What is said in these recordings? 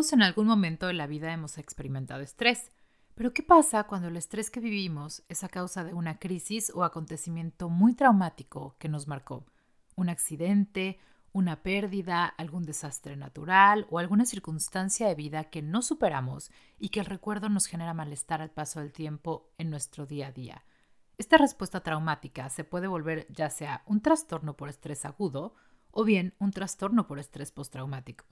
Todos en algún momento de la vida hemos experimentado estrés. Pero ¿qué pasa cuando el estrés que vivimos es a causa de una crisis o acontecimiento muy traumático que nos marcó? Un accidente, una pérdida, algún desastre natural o alguna circunstancia de vida que no superamos y que el recuerdo nos genera malestar al paso del tiempo en nuestro día a día. Esta respuesta traumática se puede volver ya sea un trastorno por estrés agudo o bien un trastorno por estrés postraumático.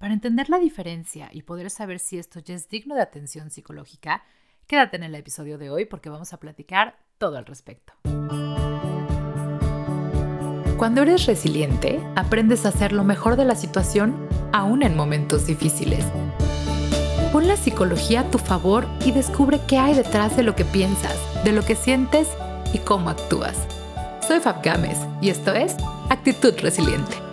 Para entender la diferencia y poder saber si esto ya es digno de atención psicológica, quédate en el episodio de hoy porque vamos a platicar todo al respecto. Cuando eres resiliente, aprendes a hacer lo mejor de la situación aún en momentos difíciles. Pon la psicología a tu favor y descubre qué hay detrás de lo que piensas, de lo que sientes y cómo actúas. Soy Fab Gámez y esto es Actitud Resiliente.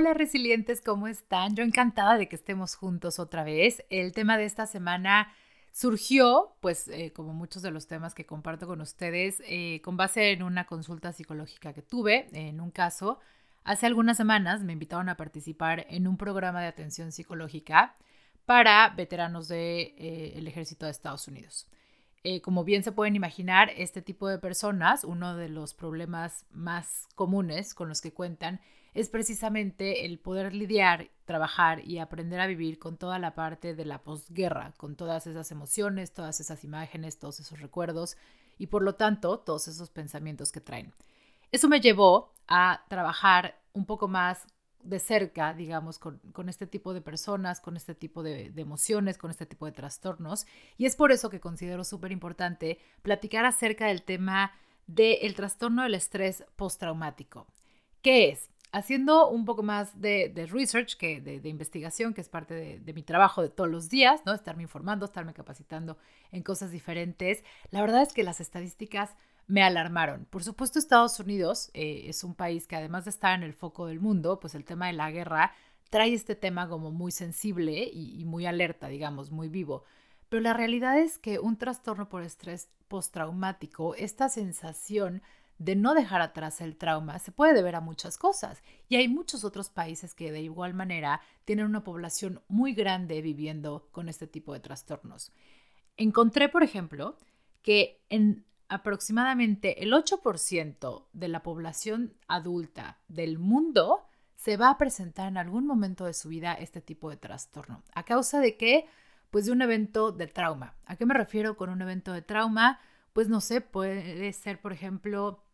Hola resilientes, ¿cómo están? Yo encantada de que estemos juntos otra vez. El tema de esta semana surgió, pues eh, como muchos de los temas que comparto con ustedes, eh, con base en una consulta psicológica que tuve, en un caso, hace algunas semanas me invitaron a participar en un programa de atención psicológica para veteranos del de, eh, ejército de Estados Unidos. Como bien se pueden imaginar, este tipo de personas, uno de los problemas más comunes con los que cuentan es precisamente el poder lidiar, trabajar y aprender a vivir con toda la parte de la posguerra, con todas esas emociones, todas esas imágenes, todos esos recuerdos y por lo tanto todos esos pensamientos que traen. Eso me llevó a trabajar un poco más de cerca, digamos, con, este tipo de personas, con este tipo de, de, emociones, con este tipo de trastornos. Y es por eso que considero súper importante platicar acerca del tema del trastorno del estrés postraumático. ¿Qué es? haciendo un poco más de, research, que de, investigación, que es parte de, mi trabajo de todos los días, ¿no? Estarme informando, estarme capacitando en cosas diferentes. La verdad es que las estadísticas me alarmaron. Por supuesto, Estados Unidos eh, es un país que además de estar en el foco del mundo, pues el tema de la guerra trae este tema como muy sensible y, y muy alerta, digamos, muy vivo. Pero la realidad es que un trastorno por estrés postraumático, esta sensación de no dejar atrás el trauma se puede deber a muchas cosas y hay muchos otros países que de igual manera tienen una población muy grande viviendo con este tipo de trastornos. Encontré, por ejemplo, que en aproximadamente el 8% de la población adulta del mundo se va a presentar en algún momento de su vida este tipo de trastorno. ¿A causa de qué? Pues de un evento de trauma. ¿A qué me refiero con un evento de trauma? Pues no sé, puede ser, por ejemplo,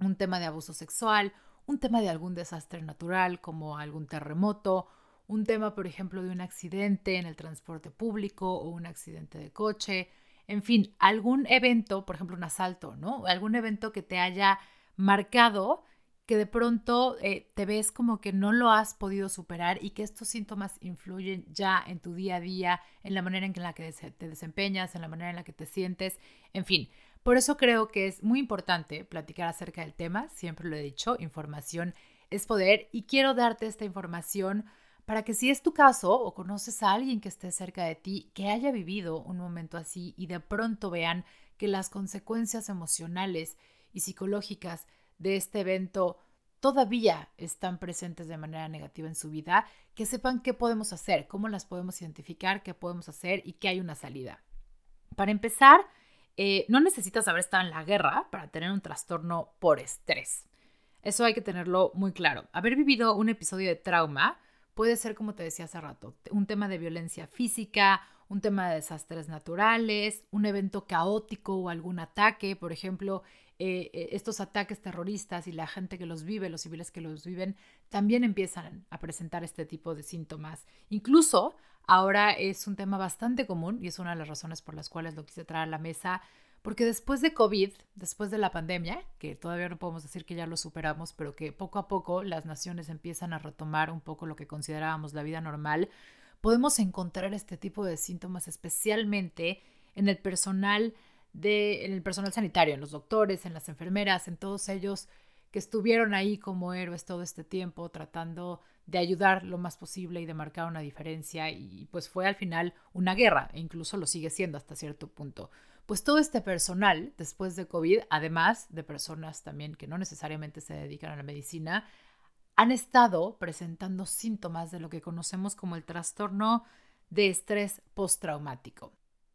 un tema de abuso sexual, un tema de algún desastre natural como algún terremoto, un tema, por ejemplo, de un accidente en el transporte público o un accidente de coche, en fin, algún evento, por ejemplo, un asalto, ¿no? Algún evento que te haya marcado que de pronto eh, te ves como que no lo has podido superar y que estos síntomas influyen ya en tu día a día, en la manera en la que te desempeñas, en la manera en la que te sientes, en fin. Por eso creo que es muy importante platicar acerca del tema, siempre lo he dicho, información es poder y quiero darte esta información para que si es tu caso o conoces a alguien que esté cerca de ti, que haya vivido un momento así y de pronto vean que las consecuencias emocionales y psicológicas de este evento todavía están presentes de manera negativa en su vida, que sepan qué podemos hacer, cómo las podemos identificar, qué podemos hacer y que hay una salida. Para empezar, eh, no necesitas haber estado en la guerra para tener un trastorno por estrés. Eso hay que tenerlo muy claro. Haber vivido un episodio de trauma puede ser, como te decía hace rato, un tema de violencia física, un tema de desastres naturales, un evento caótico o algún ataque, por ejemplo, eh, eh, estos ataques terroristas y la gente que los vive, los civiles que los viven, también empiezan a presentar este tipo de síntomas. Incluso ahora es un tema bastante común y es una de las razones por las cuales lo quise traer a la mesa, porque después de COVID, después de la pandemia, que todavía no podemos decir que ya lo superamos, pero que poco a poco las naciones empiezan a retomar un poco lo que considerábamos la vida normal, podemos encontrar este tipo de síntomas especialmente en el personal de, en el personal sanitario, en los doctores, en las enfermeras, en todos ellos que estuvieron ahí como héroes todo este tiempo tratando de ayudar lo más posible y de marcar una diferencia y pues fue al final una guerra e incluso lo sigue siendo hasta cierto punto. Pues todo este personal después de COVID, además de personas también que no necesariamente se dedican a la medicina, han estado presentando síntomas de lo que conocemos como el trastorno de estrés postraumático.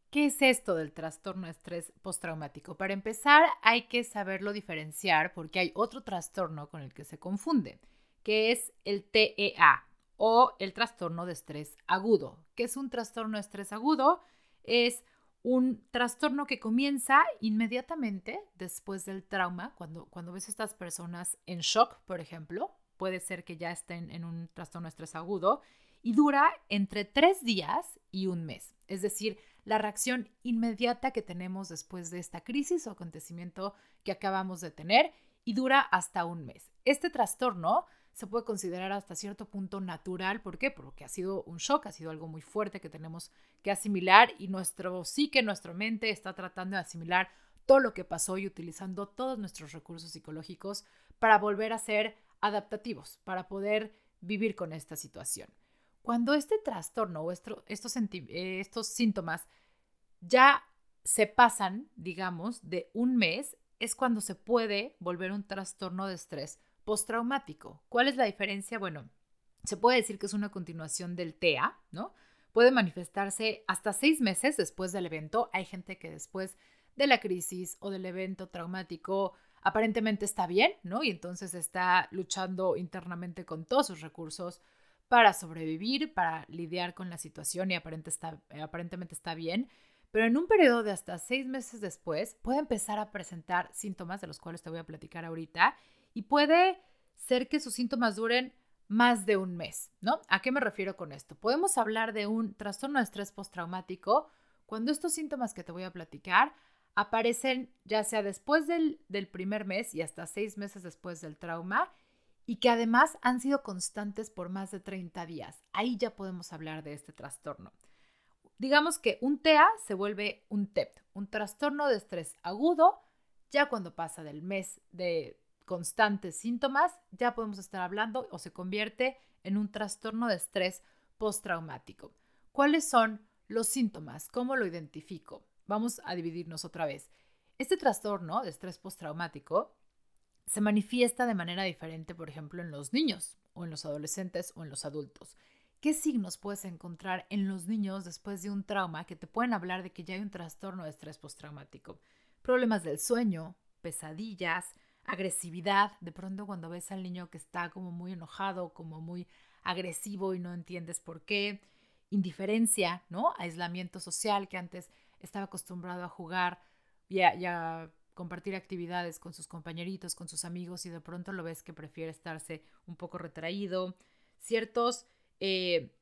¿Qué es esto del trastorno de estrés postraumático? Para empezar, hay que saberlo diferenciar porque hay otro trastorno con el que se confunde, que es el TEA o el trastorno de estrés agudo. ¿Qué es un trastorno de estrés agudo? Es un trastorno que comienza inmediatamente después del trauma, cuando, cuando ves a estas personas en shock, por ejemplo, puede ser que ya estén en un trastorno de estrés agudo, y dura entre tres días y un mes. Es decir, la reacción inmediata que tenemos después de esta crisis o acontecimiento que acabamos de tener y dura hasta un mes. Este trastorno se puede considerar hasta cierto punto natural. ¿Por qué? Porque ha sido un shock, ha sido algo muy fuerte que tenemos que asimilar y nuestro psique, nuestra mente está tratando de asimilar todo lo que pasó y utilizando todos nuestros recursos psicológicos para volver a ser adaptativos, para poder vivir con esta situación. Cuando este trastorno o estos, eh, estos síntomas ya se pasan, digamos, de un mes, es cuando se puede volver un trastorno de estrés postraumático. ¿Cuál es la diferencia? Bueno, se puede decir que es una continuación del TEA, ¿no? Puede manifestarse hasta seis meses después del evento. Hay gente que después de la crisis o del evento traumático aparentemente está bien, ¿no? Y entonces está luchando internamente con todos sus recursos para sobrevivir, para lidiar con la situación y aparentemente está bien. Pero en un periodo de hasta seis meses después puede empezar a presentar síntomas de los cuales te voy a platicar ahorita y puede ser que sus síntomas duren más de un mes, ¿no? ¿A qué me refiero con esto? Podemos hablar de un trastorno de estrés postraumático cuando estos síntomas que te voy a platicar aparecen ya sea después del, del primer mes y hasta seis meses después del trauma y que además han sido constantes por más de 30 días. Ahí ya podemos hablar de este trastorno. Digamos que un TEA se vuelve un TEP, un trastorno de estrés agudo, ya cuando pasa del mes de constantes síntomas, ya podemos estar hablando o se convierte en un trastorno de estrés postraumático. ¿Cuáles son los síntomas? ¿Cómo lo identifico? Vamos a dividirnos otra vez. Este trastorno de estrés postraumático se manifiesta de manera diferente, por ejemplo, en los niños o en los adolescentes o en los adultos. ¿Qué signos puedes encontrar en los niños después de un trauma que te pueden hablar de que ya hay un trastorno de estrés postraumático? Problemas del sueño, pesadillas, agresividad. De pronto cuando ves al niño que está como muy enojado, como muy agresivo y no entiendes por qué. Indiferencia, ¿no? Aislamiento social que antes estaba acostumbrado a jugar y a compartir actividades con sus compañeritos, con sus amigos y de pronto lo ves que prefiere estarse un poco retraído. Ciertos eh,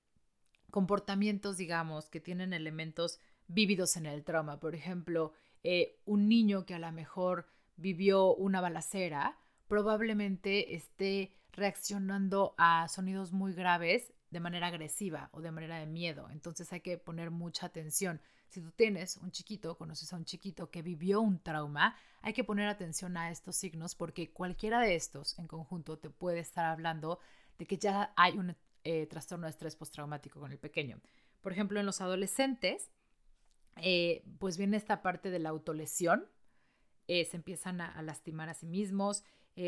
comportamientos, digamos, que tienen elementos vívidos en el trauma. Por ejemplo, eh, un niño que a lo mejor vivió una balacera probablemente esté reaccionando a sonidos muy graves de manera agresiva o de manera de miedo. Entonces hay que poner mucha atención. Si tú tienes un chiquito, conoces a un chiquito que vivió un trauma, hay que poner atención a estos signos porque cualquiera de estos en conjunto te puede estar hablando de que ya hay un eh, trastorno de estrés postraumático con el pequeño. Por ejemplo, en los adolescentes, eh, pues viene esta parte de la autolesión, eh, se empiezan a, lastimar a sí mismos,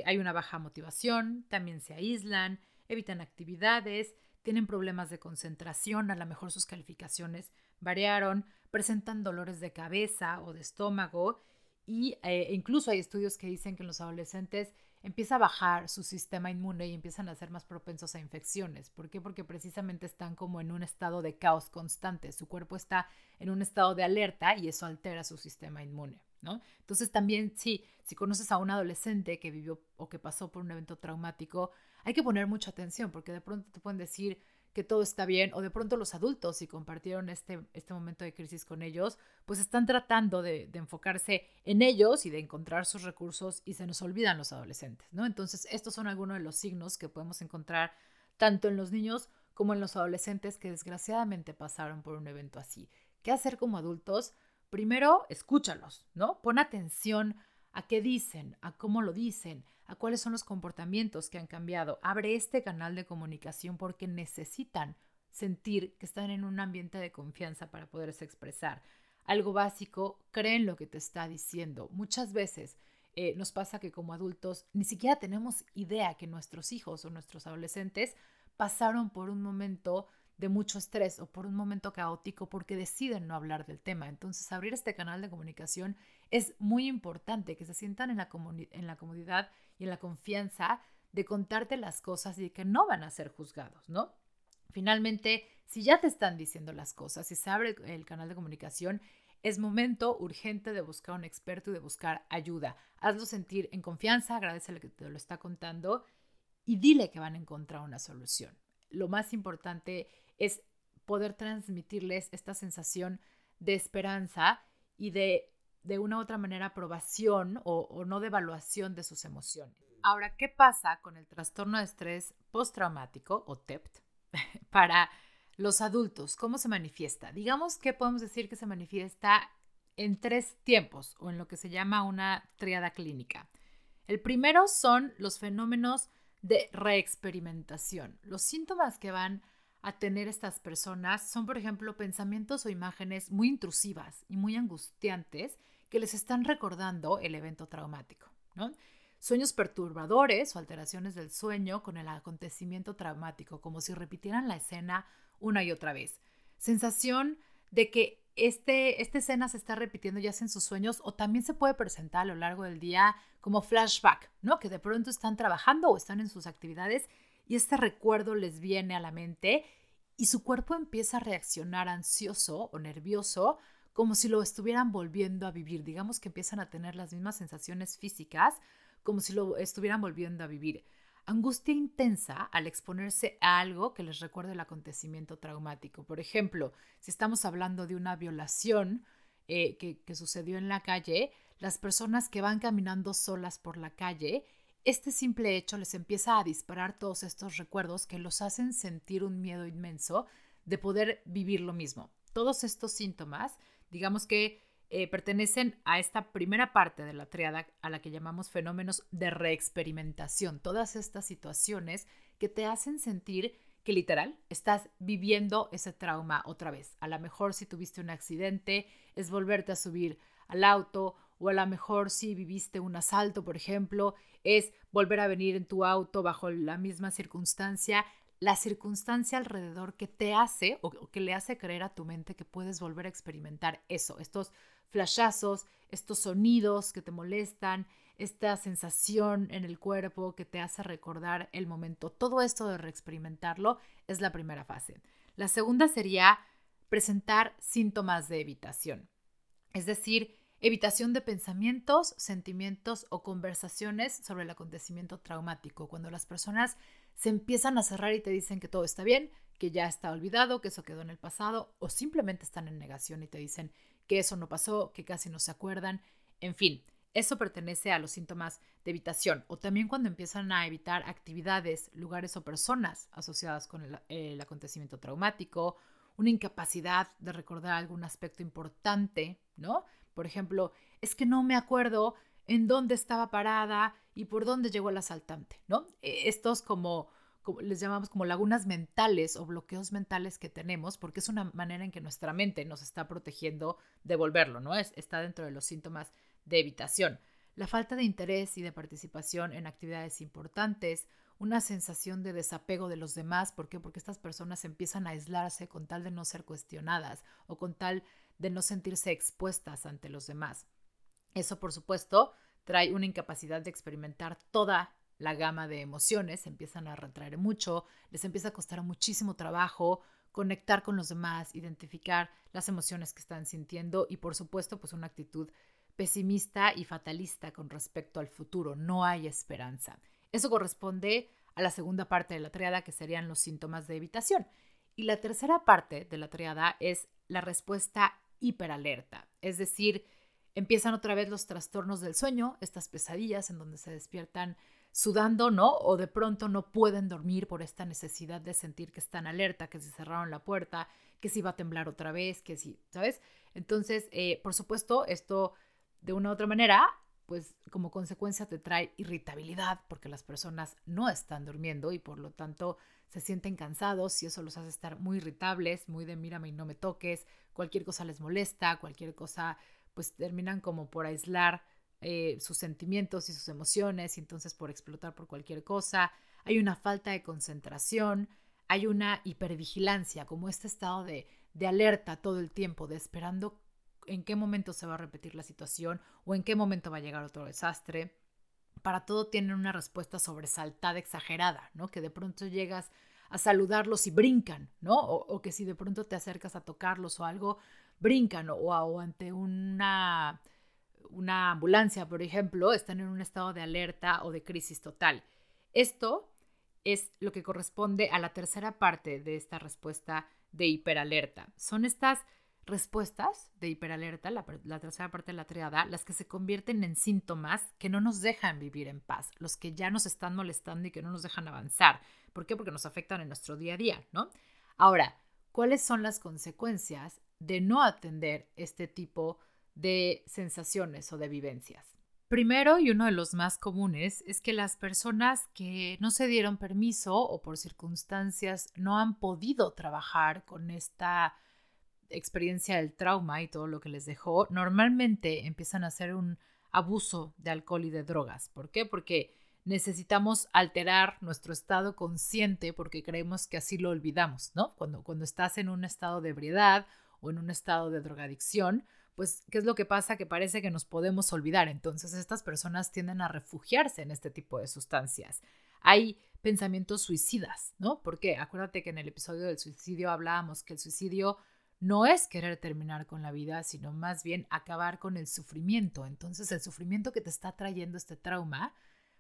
hay una baja motivación, también se aíslan, evitan actividades, tienen problemas de concentración, a lo mejor sus calificaciones variaron, presentan dolores de cabeza o de estómago y eh, incluso hay estudios que dicen que en los adolescentes empieza a bajar su sistema inmune y empiezan a ser más propensos a infecciones. ¿Por qué? Porque precisamente están como en un estado de caos constante. Su cuerpo está en un estado de alerta y eso altera su sistema inmune, ¿no? Entonces también, sí, si conoces a un adolescente que vivió o que pasó por un evento traumático, hay que poner mucha atención porque de pronto te pueden decir, que todo está bien, o de pronto los adultos, si compartieron este, este momento de crisis con ellos, pues están tratando de, enfocarse en ellos y de encontrar sus recursos y se nos olvidan los adolescentes, ¿no? Entonces, estos son algunos de los signos que podemos encontrar tanto en los niños como en los adolescentes que desgraciadamente pasaron por un evento así. ¿Qué hacer como adultos? Primero, escúchalos, ¿no? Pon atención a qué dicen, a cómo lo dicen, a cuáles son los comportamientos que han cambiado. Abre este canal de comunicación porque necesitan sentir que están en un ambiente de confianza para poderse expresar. algo básico, creen lo que te está diciendo. Muchas veces eh, nos pasa que como adultos ni siquiera tenemos idea que nuestros hijos o nuestros adolescentes pasaron por un momento de mucho estrés o por un momento caótico porque deciden no hablar del tema. Entonces, abrir este canal de comunicación es muy importante, que se sientan en la, en la comodidad y en la confianza de contarte las cosas y que no van a ser juzgados, ¿no? Finalmente, si ya te están diciendo las cosas, si se abre el canal de comunicación, es momento urgente de buscar un experto y de buscar ayuda. Hazlo sentir en confianza, agradecele que te lo está contando y dile que van a encontrar una solución. Lo más importante es poder transmitirles esta sensación de esperanza y de, de una u otra manera, aprobación o, o no de evaluación de sus emociones. Ahora, ¿qué pasa con el trastorno de estrés postraumático o TEPT para los adultos, ¿cómo se manifiesta? Digamos que podemos decir que se manifiesta en tres tiempos o en lo que se llama una triada clínica. El primero son los fenómenos de reexperimentación. Los síntomas que van a tener estas personas son, por ejemplo, pensamientos o imágenes muy intrusivas y muy angustiantes que les están recordando el evento traumático. Sueños perturbadores o alteraciones del sueño con el acontecimiento traumático, como si repitieran la escena una y otra vez. Sensación de que este, esta escena se está repitiendo ya sea en sus sueños o también se puede presentar a lo largo del día como flashback, ¿no? Que de pronto están trabajando o están en sus actividades y este recuerdo les viene a la mente y su cuerpo empieza a reaccionar ansioso o nervioso como si lo estuvieran volviendo a vivir. Digamos que empiezan a tener las mismas sensaciones físicas como si lo estuvieran volviendo a vivir angustia intensa al exponerse a algo que les recuerde el acontecimiento traumático. Por ejemplo, si estamos hablando de una violación eh, que, que sucedió en la calle, las personas que van caminando solas por la calle, este simple hecho les empieza a disparar todos estos recuerdos que los hacen sentir un miedo inmenso de poder vivir lo mismo. Todos estos síntomas, digamos que eh, pertenecen a esta primera parte de la triada a la que llamamos fenómenos de reexperimentación. Todas estas situaciones que te hacen sentir que literal estás viviendo ese trauma otra vez. A lo mejor si tuviste un accidente es volverte a subir al auto o a lo mejor si viviste un asalto, por ejemplo, es volver a venir en tu auto bajo la misma circunstancia la circunstancia alrededor que te hace o que le hace creer a tu mente que puedes volver a experimentar eso, estos flashazos, estos sonidos que te molestan, esta sensación en el cuerpo que te hace recordar el momento. Todo esto de reexperimentarlo es la primera fase. La segunda sería presentar síntomas de evitación, es decir, evitación de pensamientos, sentimientos o conversaciones sobre el acontecimiento traumático. Cuando las personas se empiezan a cerrar y te dicen que todo está bien, que ya está olvidado, que eso quedó en el pasado, o simplemente están en negación y te dicen que eso no pasó, que casi no se acuerdan, en fin. Eso pertenece a los síntomas de evitación o también cuando empiezan a evitar actividades, lugares o personas asociadas con el, el acontecimiento traumático, una incapacidad de recordar algún aspecto importante, ¿no? Por ejemplo, es que no me acuerdo en dónde estaba parada y por dónde llegó el asaltante, ¿no? E, estos como les llamamos como lagunas mentales o bloqueos mentales que tenemos, porque es una manera en que nuestra mente nos está protegiendo de volverlo, ¿no? Es, está dentro de los síntomas de evitación. La falta de interés y de participación en actividades importantes, una sensación de desapego de los demás, ¿por qué? Porque estas personas empiezan a aislarse con tal de no ser cuestionadas o con tal de no sentirse expuestas ante los demás. Eso, por supuesto, trae una incapacidad de experimentar toda la gama de emociones, se empiezan a retraer mucho, les empieza a costar muchísimo trabajo conectar con los demás, identificar las emociones que están sintiendo y por supuesto pues una actitud pesimista y fatalista con respecto al futuro, no hay esperanza. Eso corresponde a la segunda parte de la triada que serían los síntomas de evitación. Y la tercera parte de la triada es la respuesta hiperalerta, es decir, empiezan otra vez los trastornos del sueño, estas pesadillas en donde se despiertan sudando, ¿no? O de pronto no pueden dormir por esta necesidad de sentir que están alerta, que se cerraron la puerta, que si va a temblar otra vez, que si, ¿sabes? Entonces, eh, por supuesto, esto de una u otra manera pues como consecuencia te trae irritabilidad porque las personas no están durmiendo y por lo tanto se sienten cansados y eso los hace estar muy irritables, muy de mírame y no me toques, cualquier cosa les molesta, cualquier cosa pues terminan como por aislar eh, sus sentimientos y sus emociones y entonces por explotar por cualquier cosa. Hay una falta de concentración, hay una hipervigilancia, como este estado de, de alerta todo el tiempo, de esperando en qué momento se va a repetir la situación o en qué momento va a llegar otro desastre. Para todo tienen una respuesta sobresaltada, exagerada, ¿no? Que de pronto llegas a saludarlos y brincan, ¿no? O, que si de pronto te acercas a tocarlos o algo, brincan o, o ante una, una ambulancia, por ejemplo, están en un estado de alerta o de crisis total. Esto es lo que corresponde a la tercera parte de esta respuesta de hiperalerta. Son estas respuestas de hiperalerta, la, tercera parte de la triada, las que se convierten en síntomas que no nos dejan vivir en paz, los que ya nos están molestando y que no nos dejan avanzar. ¿Por qué? Porque nos afectan en nuestro día a día, ¿no? Ahora, ¿cuáles son las consecuencias de no atender este tipo de sensaciones o de vivencias? Primero, y uno de los más comunes, es que las personas que no se dieron permiso o por circunstancias no han podido trabajar con esta experiencia del trauma y todo lo que les dejó, normalmente empiezan a hacer un abuso de alcohol y de drogas. ¿Por qué? Porque necesitamos alterar nuestro estado consciente porque creemos que así lo olvidamos, ¿no? Cuando, cuando estás en un estado de ebriedad o en un estado de drogadicción, pues, ¿qué es lo que pasa? Que parece que nos podemos olvidar. Entonces, estas personas tienden a refugiarse en este tipo de sustancias. Hay pensamientos suicidas, ¿no? Porque acuérdate que en el episodio del suicidio hablábamos que el suicidio no es querer terminar con la vida, sino más bien acabar con el sufrimiento. Entonces el sufrimiento que te está trayendo este trauma,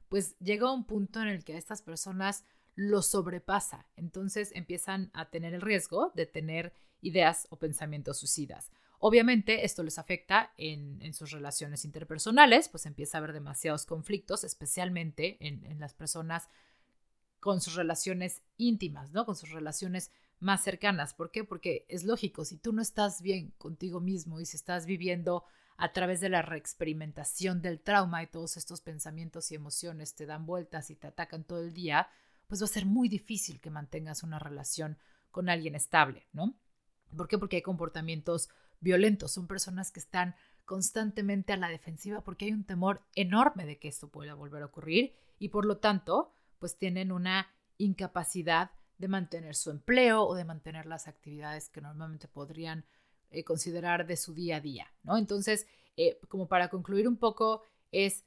pues llega a un punto en el que a estas personas lo sobrepasa. Entonces empiezan a tener el riesgo de tener ideas o pensamientos suicidas. Obviamente esto les afecta en, sus relaciones interpersonales, pues empieza a haber demasiados conflictos, especialmente en, en las personas con sus relaciones íntimas, ¿no? Con sus relaciones más cercanas. ¿Por qué? Porque es lógico, si tú no estás bien contigo mismo y si estás viviendo a través de la reexperimentación del trauma y todos estos pensamientos y emociones te dan vueltas y te atacan todo el día, pues va a ser muy difícil que mantengas una relación con alguien estable, ¿no? ¿Por qué? Porque hay comportamientos violentos, son personas que están constantemente a la defensiva porque hay un temor enorme de que esto pueda volver a ocurrir y por lo tanto, pues tienen una incapacidad de mantener su empleo o de mantener las actividades que normalmente podrían eh, considerar de su día a día, ¿no? Entonces, eh, como para concluir un poco, es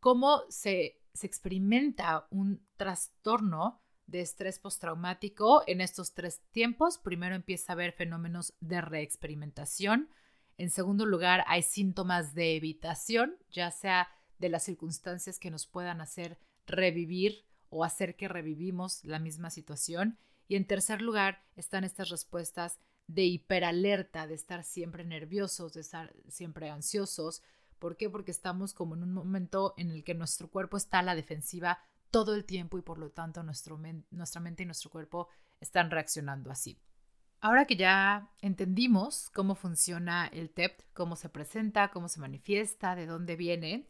cómo se, se experimenta un trastorno de estrés postraumático en estos tres tiempos. Primero empieza a haber fenómenos de reexperimentación. En segundo lugar, hay síntomas de evitación, ya sea de las circunstancias que nos puedan hacer revivir o hacer que revivimos la misma situación. Y en tercer lugar están estas respuestas de hiperalerta, de estar siempre nerviosos, de estar siempre ansiosos. ¿Por qué? Porque estamos como en un momento en el que nuestro cuerpo está a la defensiva todo el tiempo y por lo tanto nuestra mente y nuestro cuerpo están reaccionando así. Ahora que ya entendimos cómo funciona el TEPT, cómo se presenta, cómo se manifiesta, de dónde viene,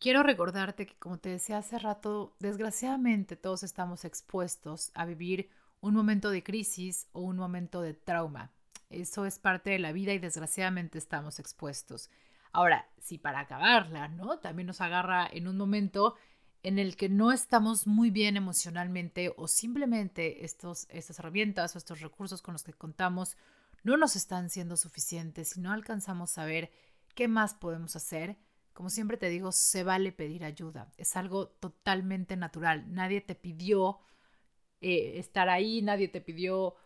Quiero recordarte que, como te decía hace rato, desgraciadamente todos estamos expuestos a vivir un momento de crisis o un momento de trauma. Eso es parte de la vida y desgraciadamente estamos expuestos. Ahora, si para acabarla, ¿no? También nos agarra en un momento en el que no estamos muy bien emocionalmente o simplemente estos, estas herramientas o estos recursos con los que contamos no nos están siendo suficientes y no alcanzamos a ver qué más podemos hacer, como siempre te digo, se vale pedir ayuda. Es algo totalmente natural. Nadie te pidió eh, estar ahí, nadie te pidió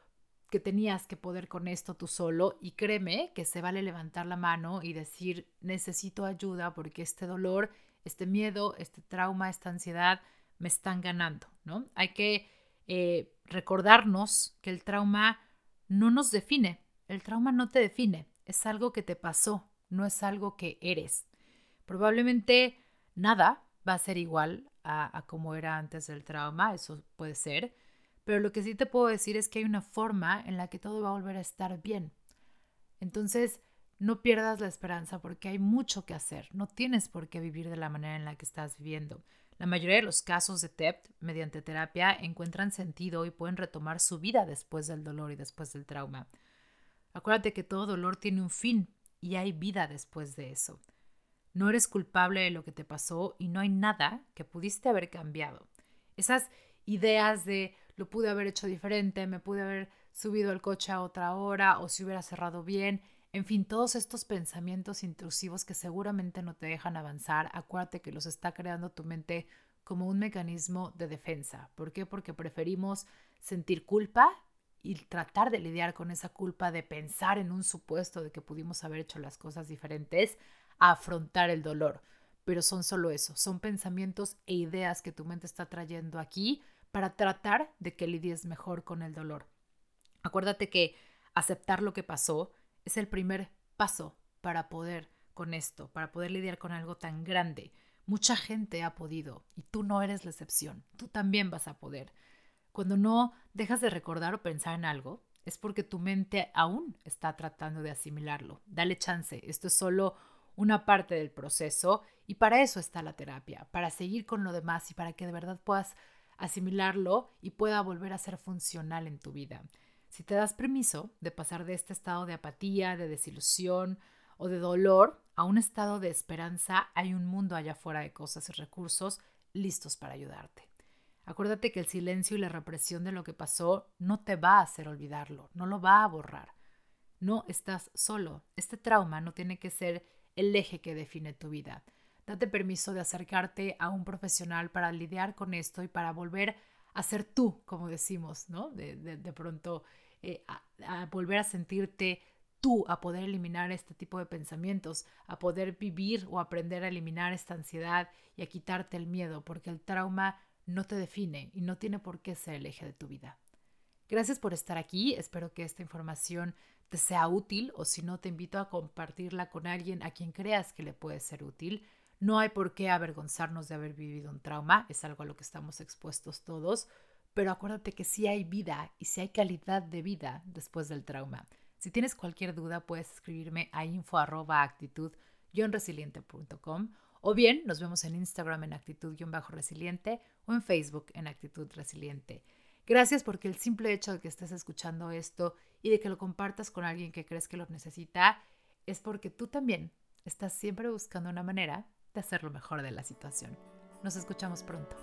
que tenías que poder con esto tú solo. Y créeme que se vale levantar la mano y decir, necesito ayuda porque este dolor, este miedo, este trauma, esta ansiedad me están ganando, ¿no? Hay que eh, recordarnos que el trauma no nos define. El trauma no te define. Es algo que te pasó, no es algo que eres. Probablemente nada va a ser igual a, como era antes del trauma, eso puede ser, pero lo que sí te puedo decir es que hay una forma en la que todo va a volver a estar bien. Entonces, no pierdas la esperanza porque hay mucho que hacer. No tienes por qué vivir de la manera en la que estás viviendo. La mayoría de los casos de TEPT, mediante terapia, encuentran sentido y pueden retomar su vida después del dolor y después del trauma. Acuérdate que todo dolor tiene un fin y hay vida después de eso. No eres culpable de lo que te pasó y no hay nada que pudiste haber cambiado. Esas ideas de lo pude haber hecho diferente, me pude haber subido al coche a otra hora o si hubiera cerrado bien, en fin, todos estos pensamientos intrusivos que seguramente no te dejan avanzar, acuérdate que los está creando tu mente como un mecanismo de defensa. ¿Por qué? Porque preferimos sentir culpa y tratar de lidiar con esa culpa de pensar en un supuesto de que pudimos haber hecho las cosas diferentes, afrontar el dolor. Pero son solo eso, son pensamientos e ideas que tu mente está trayendo aquí para tratar de que lidies mejor con el dolor. Acuérdate que aceptar lo que pasó es el primer paso para poder con esto, para poder lidiar con algo tan grande. Mucha gente ha podido y tú no eres la excepción, tú también vas a poder. Cuando no dejas de recordar o pensar en algo, es porque tu mente aún está tratando de asimilarlo. Dale chance, esto es solo una parte del proceso y para eso está la terapia, para seguir con lo demás y para que de verdad puedas asimilarlo y pueda volver a ser funcional en tu vida. Si te das permiso de pasar de este estado de apatía, de desilusión o de dolor a un estado de esperanza, hay un mundo allá afuera de cosas y recursos listos para ayudarte. Acuérdate que el silencio y la represión de lo que pasó no te va a hacer olvidarlo, no lo va a borrar. No estás solo. Este trauma no tiene que ser el eje que define tu vida. Date permiso de acercarte a un profesional para lidiar con esto y para volver a ser tú, como decimos, ¿no? De, de pronto eh, a, volver a sentirte tú, a poder eliminar este tipo de pensamientos, a poder vivir o aprender a eliminar esta ansiedad y a quitarte el miedo, porque el trauma no te define y no tiene por qué ser el eje de tu vida. Gracias por estar aquí, espero que esta información te sea útil o si no te invito a compartirla con alguien a quien creas que le puede ser útil. No hay por qué avergonzarnos de haber vivido un trauma, es algo a lo que estamos expuestos todos pero acuérdate que sí hay vida y sí hay calidad de vida después del trauma. Si tienes cualquier duda, puedes escribirme a info.actitud o bien nos vemos en Instagram en actitud-resiliente o en Facebook en actitud resiliente. Gracias porque el simple hecho de que estés escuchando esto y de que lo compartas con alguien que crees que lo necesita es porque tú también estás siempre buscando una manera de hacer lo mejor de la situación. Nos escuchamos pronto.